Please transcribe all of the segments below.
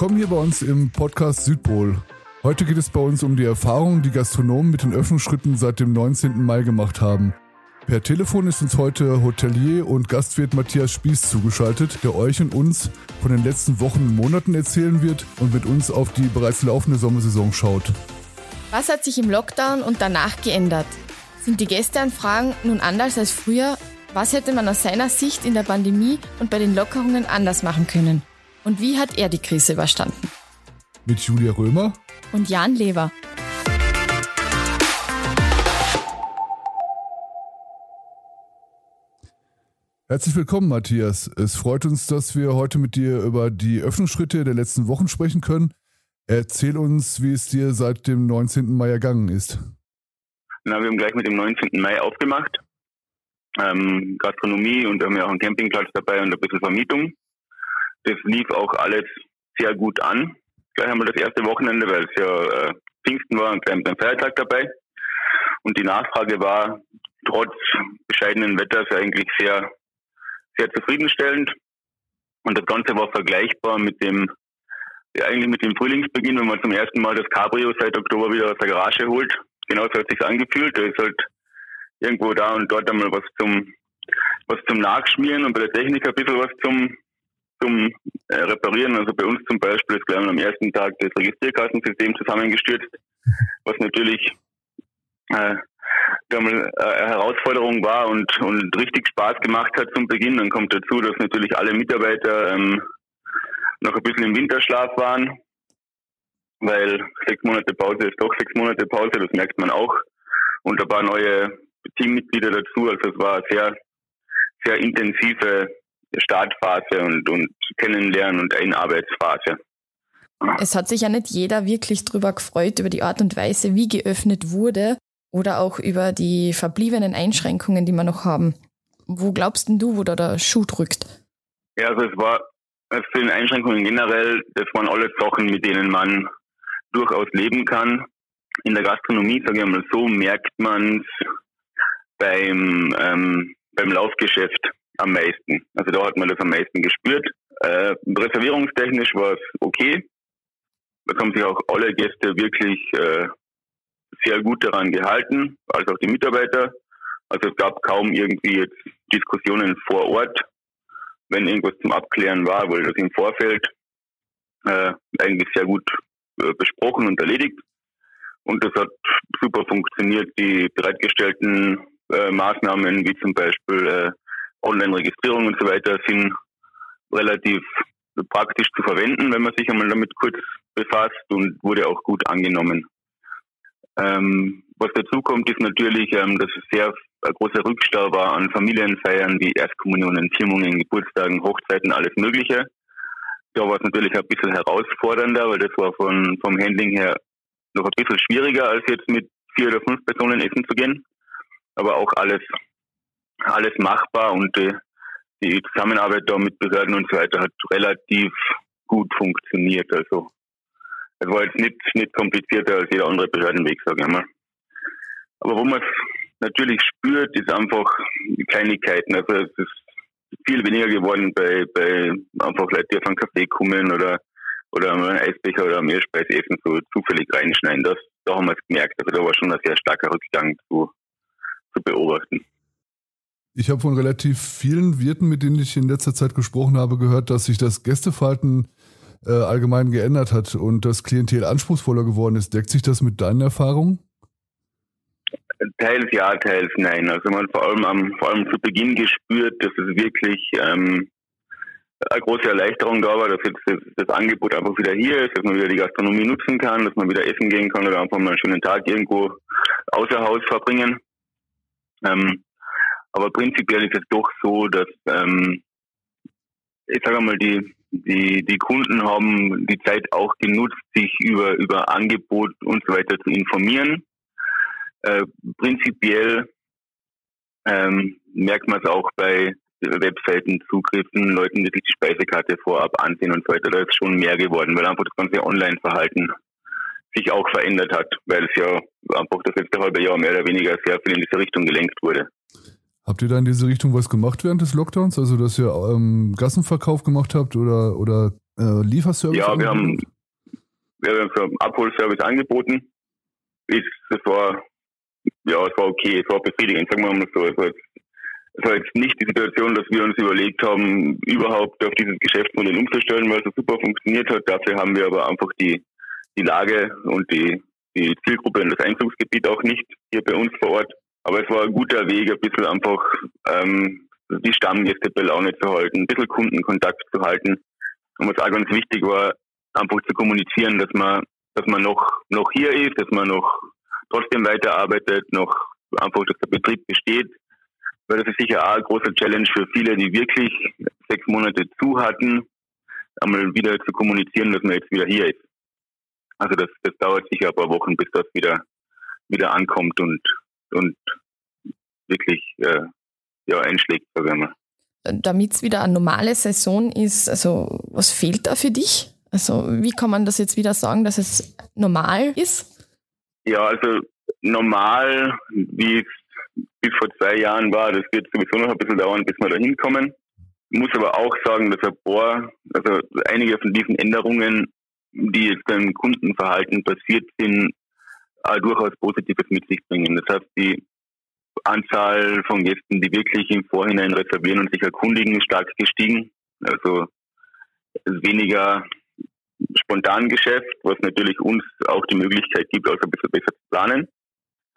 Willkommen hier bei uns im Podcast Südpol. Heute geht es bei uns um die Erfahrungen, die Gastronomen mit den Öffnungsschritten seit dem 19. Mai gemacht haben. Per Telefon ist uns heute Hotelier und Gastwirt Matthias Spieß zugeschaltet, der euch und uns von den letzten Wochen und Monaten erzählen wird und mit uns auf die bereits laufende Sommersaison schaut. Was hat sich im Lockdown und danach geändert? Sind die Gästeanfragen nun anders als früher? Was hätte man aus seiner Sicht in der Pandemie und bei den Lockerungen anders machen können? Und wie hat er die Krise überstanden? Mit Julia Römer und Jan Lever. Herzlich willkommen, Matthias. Es freut uns, dass wir heute mit dir über die Öffnungsschritte der letzten Wochen sprechen können. Erzähl uns, wie es dir seit dem 19. Mai ergangen ist. Na, wir haben gleich mit dem 19. Mai aufgemacht. Ähm, Gastronomie und wir haben ja auch einen Campingplatz dabei und ein bisschen Vermietung. Das lief auch alles sehr gut an. Gleich haben wir das erste Wochenende, weil es ja äh, Pfingsten war und gleich ein Feiertag dabei. Und die Nachfrage war trotz bescheidenen Wetters eigentlich sehr sehr zufriedenstellend. Und das Ganze war vergleichbar mit dem, ja, eigentlich mit dem Frühlingsbeginn, wenn man zum ersten Mal das Cabrio seit Oktober wieder aus der Garage holt. Genau so hat sich angefühlt. Da ist halt irgendwo da und dort einmal was zum, was zum Nachschmieren und bei der Technik ein bisschen was zum, zum äh, Reparieren. Also bei uns zum Beispiel ist gleich am ersten Tag das Registrierkassensystem zusammengestürzt, was natürlich äh, eine Herausforderung war und, und richtig Spaß gemacht hat zum Beginn. Dann kommt dazu, dass natürlich alle Mitarbeiter ähm, noch ein bisschen im Winterschlaf waren, weil sechs Monate Pause ist doch sechs Monate Pause, das merkt man auch. Und ein paar neue Teammitglieder dazu. Also es war sehr, sehr intensive Startphase und, und Kennenlernen und Einarbeitsphase. Es hat sich ja nicht jeder wirklich drüber gefreut, über die Art und Weise, wie geöffnet wurde oder auch über die verbliebenen Einschränkungen, die wir noch haben. Wo glaubst denn du, wo da der Schuh drückt? Ja, also es war für den Einschränkungen generell, das waren alles Sachen, mit denen man durchaus leben kann. In der Gastronomie, sage ich mal so, merkt man es beim, ähm, beim Laufgeschäft am meisten. Also da hat man das am meisten gespürt. Äh, reservierungstechnisch war es okay. Da haben sich auch alle Gäste wirklich äh, sehr gut daran gehalten, als auch die Mitarbeiter. Also es gab kaum irgendwie jetzt Diskussionen vor Ort, wenn irgendwas zum Abklären war, wurde das im Vorfeld äh, eigentlich sehr gut äh, besprochen und erledigt. Und das hat super funktioniert. Die bereitgestellten äh, Maßnahmen, wie zum Beispiel äh, Online-Registrierung und so weiter, sind relativ praktisch zu verwenden, wenn man sich einmal damit kurz befasst und wurde auch gut angenommen. Ähm, was dazu kommt, ist natürlich, ähm, dass es sehr ein großer Rückstau war an Familienfeiern wie Erstkommunionen, Firmungen, Geburtstagen, Hochzeiten, alles Mögliche. Da war es natürlich ein bisschen herausfordernder, weil das war von, vom Handling her noch ein bisschen schwieriger, als jetzt mit vier oder fünf Personen essen zu gehen. Aber auch alles, alles machbar und äh, die Zusammenarbeit da mit Behörden und so weiter hat relativ gut funktioniert. Also es war jetzt nicht, nicht komplizierter als jeder andere Behördenweg, sage ich mal. Aber wo man es natürlich spürt, ist einfach die Kleinigkeiten. Also es ist viel weniger geworden bei, bei einfach Leuten, die auf einen Kaffee kommen oder oder einen Eisbecher oder Meerspeis essen, so zufällig reinschneiden. Das, da haben wir es gemerkt. Also da war schon ein sehr starker Rückgang zu, zu beobachten. Ich habe von relativ vielen Wirten, mit denen ich in letzter Zeit gesprochen habe, gehört, dass sich das Gästeverhalten äh, allgemein geändert hat und das Klientel anspruchsvoller geworden ist. Deckt sich das mit deinen Erfahrungen? Teils ja, teils nein. Also man vor allem am, vor allem zu Beginn gespürt, dass es wirklich ähm, eine große Erleichterung da war, dass jetzt das, das, Angebot einfach wieder hier ist, dass man wieder die Gastronomie nutzen kann, dass man wieder essen gehen kann oder einfach mal einen schönen Tag irgendwo außer Haus verbringen. Ähm, aber prinzipiell ist es doch so, dass ähm, ich sage mal, die, die, die Kunden haben die Zeit auch genutzt, sich über, über Angebot und so weiter zu informieren. Äh, prinzipiell ähm, merkt man es auch bei Webseitenzugriffen, Leuten, die sich die Speisekarte vorab ansehen und so weiter. Da ist schon mehr geworden, weil einfach das ganze Online-Verhalten sich auch verändert hat, weil es ja einfach das letzte halbe Jahr mehr oder weniger sehr viel in diese Richtung gelenkt wurde. Habt ihr da in diese Richtung was gemacht während des Lockdowns? Also, dass ihr ähm, Gassenverkauf gemacht habt oder, oder äh, Lieferservice? Ja, wir haben, wir haben einen Abholservice angeboten. Ist, das war, ja, es war okay, es war befriedigend, sagen wir mal so. Es war, jetzt, es war jetzt nicht die Situation, dass wir uns überlegt haben, überhaupt auf dieses Geschäftsmodell umzustellen, weil es so super funktioniert hat. Dafür haben wir aber einfach die, die Lage und die, die Zielgruppe und das Einzugsgebiet auch nicht hier bei uns vor Ort. Aber es war ein guter Weg, ein bisschen einfach ähm, die Stammgäste bei Laune zu halten, ein bisschen Kundenkontakt zu halten. Und was auch ganz wichtig war, einfach zu kommunizieren, dass man, dass man noch, noch hier ist, dass man noch trotzdem weiterarbeitet, noch einfach, dass der Betrieb besteht. Weil das ist sicher auch ein großer Challenge für viele, die wirklich sechs Monate zu hatten, einmal wieder zu kommunizieren, dass man jetzt wieder hier ist. Also das, das dauert sicher ein paar Wochen, bis das wieder, wieder ankommt und, und wirklich äh, ja, einschlägt, sagen wir. Damit es wieder eine normale Saison ist, also was fehlt da für dich? Also wie kann man das jetzt wieder sagen, dass es normal ist? Ja, also normal, wie es bis vor zwei Jahren war, das wird sowieso noch ein bisschen dauern, bis wir da hinkommen. Ich muss aber auch sagen, dass ein paar, also einige von diesen Änderungen, die jetzt beim Kundenverhalten passiert sind, durchaus Positives mit sich bringen. Das heißt, die Anzahl von Gästen, die wirklich im Vorhinein reservieren und sich erkundigen, ist stark gestiegen. Also weniger spontan Geschäft, was natürlich uns auch die Möglichkeit gibt, auch ein bisschen besser zu planen.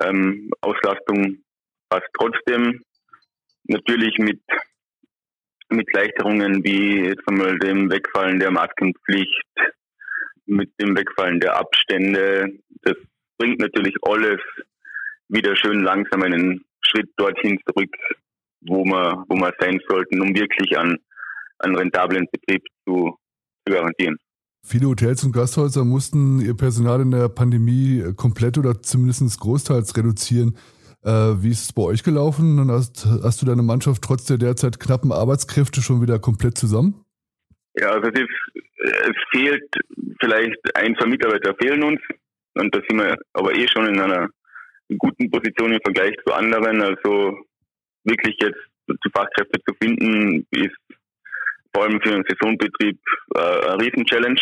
Ähm, Auslastung passt trotzdem. Natürlich mit, mit Leichterungen wie jetzt einmal dem Wegfallen der Maskenpflicht, mit dem Wegfallen der Abstände. Das bringt natürlich alles wieder schön langsam einen Schritt dorthin zurück, wo wir, wo wir sein sollten, um wirklich an, einen rentablen Betrieb zu, zu garantieren. Viele Hotels und Gasthäuser mussten ihr Personal in der Pandemie komplett oder zumindest großteils reduzieren. Äh, wie ist es bei euch gelaufen? Und hast, hast du deine Mannschaft trotz der derzeit knappen Arbeitskräfte schon wieder komplett zusammen? Ja, also es, es fehlt vielleicht ein, zwei Mitarbeiter fehlen uns. Und da sind wir aber eh schon in einer guten Position im Vergleich zu anderen. Also wirklich jetzt zu Fachkräfte zu finden, ist vor allem für einen Saisonbetrieb äh, eine Riesen-Challenge.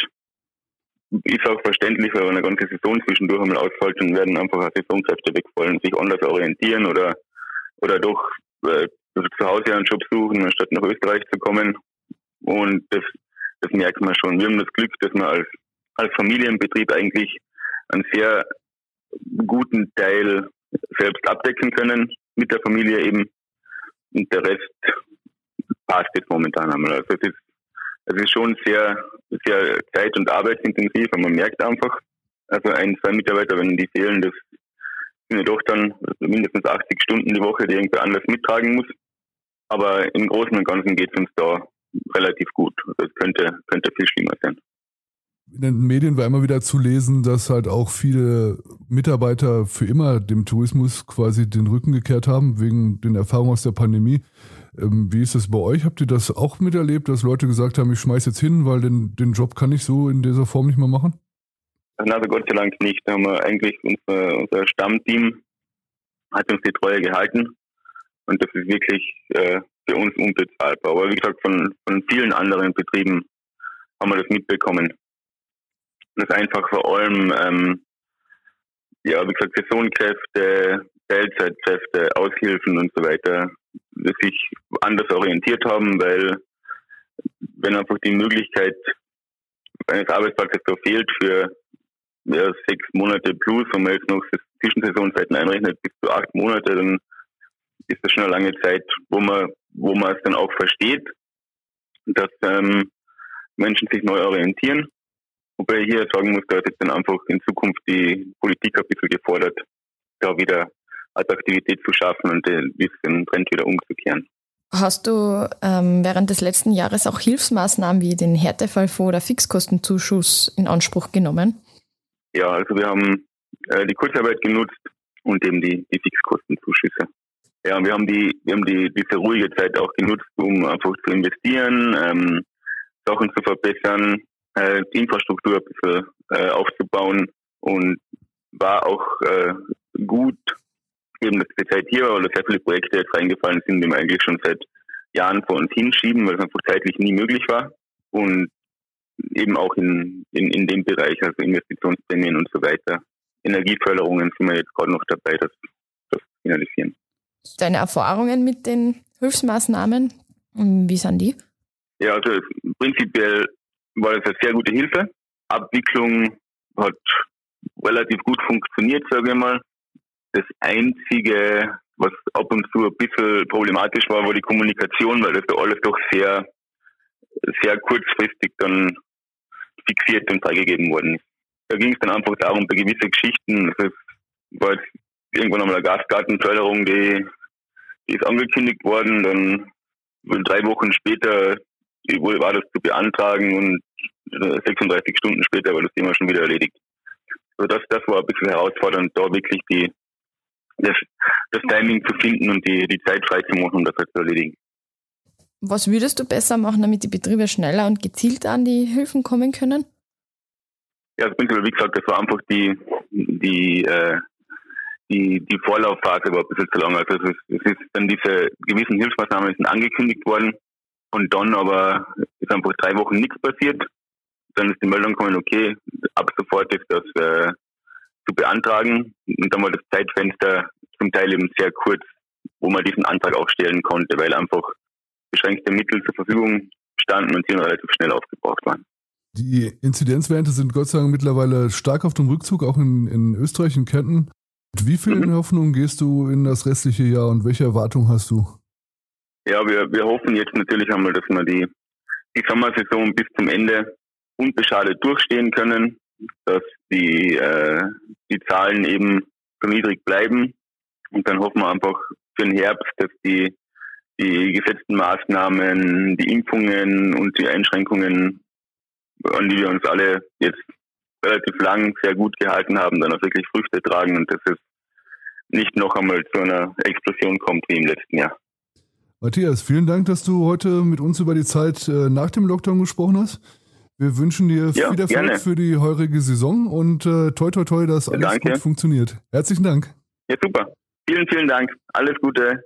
Ist auch verständlich, weil eine ganze Saison zwischendurch einmal ausfällt, dann werden einfach Saisonkräfte wegfallen, sich anders orientieren oder, oder doch äh, zu Hause einen Job suchen, anstatt nach Österreich zu kommen. Und das, das merkt man schon. Wir haben das Glück, dass wir als, als Familienbetrieb eigentlich einen sehr guten Teil selbst abdecken können mit der Familie eben. Und der Rest passt jetzt momentan einmal. Also es ist, es ist schon sehr, sehr zeit- und arbeitsintensiv und man merkt einfach, also ein, zwei Mitarbeiter, wenn die fehlen, das sind ja doch dann mindestens 80 Stunden die Woche, die irgendwer anders mittragen muss. Aber im Großen und Ganzen geht es uns da relativ gut. Also es könnte, könnte viel schlimmer sein in den Medien war immer wieder zu lesen, dass halt auch viele Mitarbeiter für immer dem Tourismus quasi den Rücken gekehrt haben, wegen den Erfahrungen aus der Pandemie. Ähm, wie ist das bei euch? Habt ihr das auch miterlebt, dass Leute gesagt haben, ich schmeiß jetzt hin, weil den, den Job kann ich so in dieser Form nicht mehr machen? Also Gott sei Dank nicht. Da haben wir eigentlich unser, unser Stammteam hat uns die Treue gehalten. Und das ist wirklich äh, für uns unbezahlbar. Aber wie gesagt, von, von vielen anderen Betrieben haben wir das mitbekommen das einfach vor allem, ähm, ja, wie gesagt, Saisonkräfte, Teilzeitkräfte, Aushilfen und so weiter sich anders orientiert haben, weil wenn einfach die Möglichkeit eines Arbeitsplatzes da fehlt für ja, sechs Monate plus, wenn man jetzt noch Zwischensaisonzeiten einrechnet, bis zu acht Monate, dann ist das schon eine lange Zeit, wo man, wo man es dann auch versteht, dass ähm, Menschen sich neu orientieren Wobei ich hier sagen muss, da ist jetzt dann einfach in Zukunft die Politik ein bisschen gefordert, da wieder Attraktivität zu schaffen und diesen Trend wieder umzukehren. Hast du ähm, während des letzten Jahres auch Hilfsmaßnahmen wie den Härtefallfonds oder Fixkostenzuschuss in Anspruch genommen? Ja, also wir haben äh, die Kurzarbeit genutzt und eben die, die Fixkostenzuschüsse. Ja, wir haben die, wir haben die, diese ruhige Zeit auch genutzt, um einfach zu investieren, ähm, Sachen zu verbessern, äh, die Infrastruktur ein bisschen äh, aufzubauen und war auch äh, gut, eben dass die Zeit hier war, weil sehr viele Projekte jetzt reingefallen sind, die wir eigentlich schon seit Jahren vor uns hinschieben, weil es einfach zeitlich nie möglich war. Und eben auch in, in, in dem Bereich, also Investitionsprämien und so weiter. Energieförderungen sind wir jetzt gerade noch dabei, das, das finalisieren. Deine Erfahrungen mit den Hilfsmaßnahmen, wie sind die? Ja, also prinzipiell war das eine sehr gute Hilfe. Abwicklung hat relativ gut funktioniert, sage ich mal. Das Einzige, was ab und zu ein bisschen problematisch war, war die Kommunikation, weil das ja alles doch sehr, sehr kurzfristig dann fixiert und freigegeben worden ist. Da ging es dann einfach darum, bei gewissen Geschichten, das war jetzt irgendwann einmal eine Gasgartenförderung, die, die ist angekündigt worden, dann drei Wochen später war das zu beantragen und 36 Stunden später war das Thema schon wieder erledigt. Also das, das war ein bisschen herausfordernd, da wirklich die, das, das Timing zu finden und die, die Zeit frei zu machen, um das zu erledigen. Was würdest du besser machen, damit die Betriebe schneller und gezielter an die Hilfen kommen können? Ja, also prinzipiell, wie gesagt, das war einfach die, die, äh, die, die Vorlaufphase war ein bisschen zu lang. Also es ist, es ist dann diese gewissen Hilfsmaßnahmen sind angekündigt worden und dann aber ist einfach drei Wochen nichts passiert. Dann ist die Meldung gekommen, okay, ab sofort ist das äh, zu beantragen. Und dann war das Zeitfenster zum Teil eben sehr kurz, wo man diesen Antrag auch stellen konnte, weil einfach beschränkte Mittel zur Verfügung standen und sie relativ schnell aufgebraucht waren. Die Inzidenzwerte sind Gott sei Dank mittlerweile stark auf dem Rückzug, auch in, in Österreich, in Kärnten. Mit wie vielen mhm. Hoffnungen gehst du in das restliche Jahr und welche Erwartungen hast du? Ja, wir, wir hoffen jetzt natürlich einmal, dass wir die, die Sommersaison bis zum Ende unbeschadet durchstehen können, dass die, äh, die Zahlen eben so niedrig bleiben. Und dann hoffen wir einfach für den Herbst, dass die, die gesetzten Maßnahmen, die Impfungen und die Einschränkungen, an die wir uns alle jetzt relativ lang sehr gut gehalten haben, dann auch wirklich Früchte tragen und dass es nicht noch einmal zu einer Explosion kommt wie im letzten Jahr. Matthias, vielen Dank, dass du heute mit uns über die Zeit äh, nach dem Lockdown gesprochen hast. Wir wünschen dir ja, viel Erfolg gerne. für die heurige Saison und äh, toi toi toi, dass alles Danke. gut funktioniert. Herzlichen Dank. Ja, super. Vielen, vielen Dank. Alles Gute.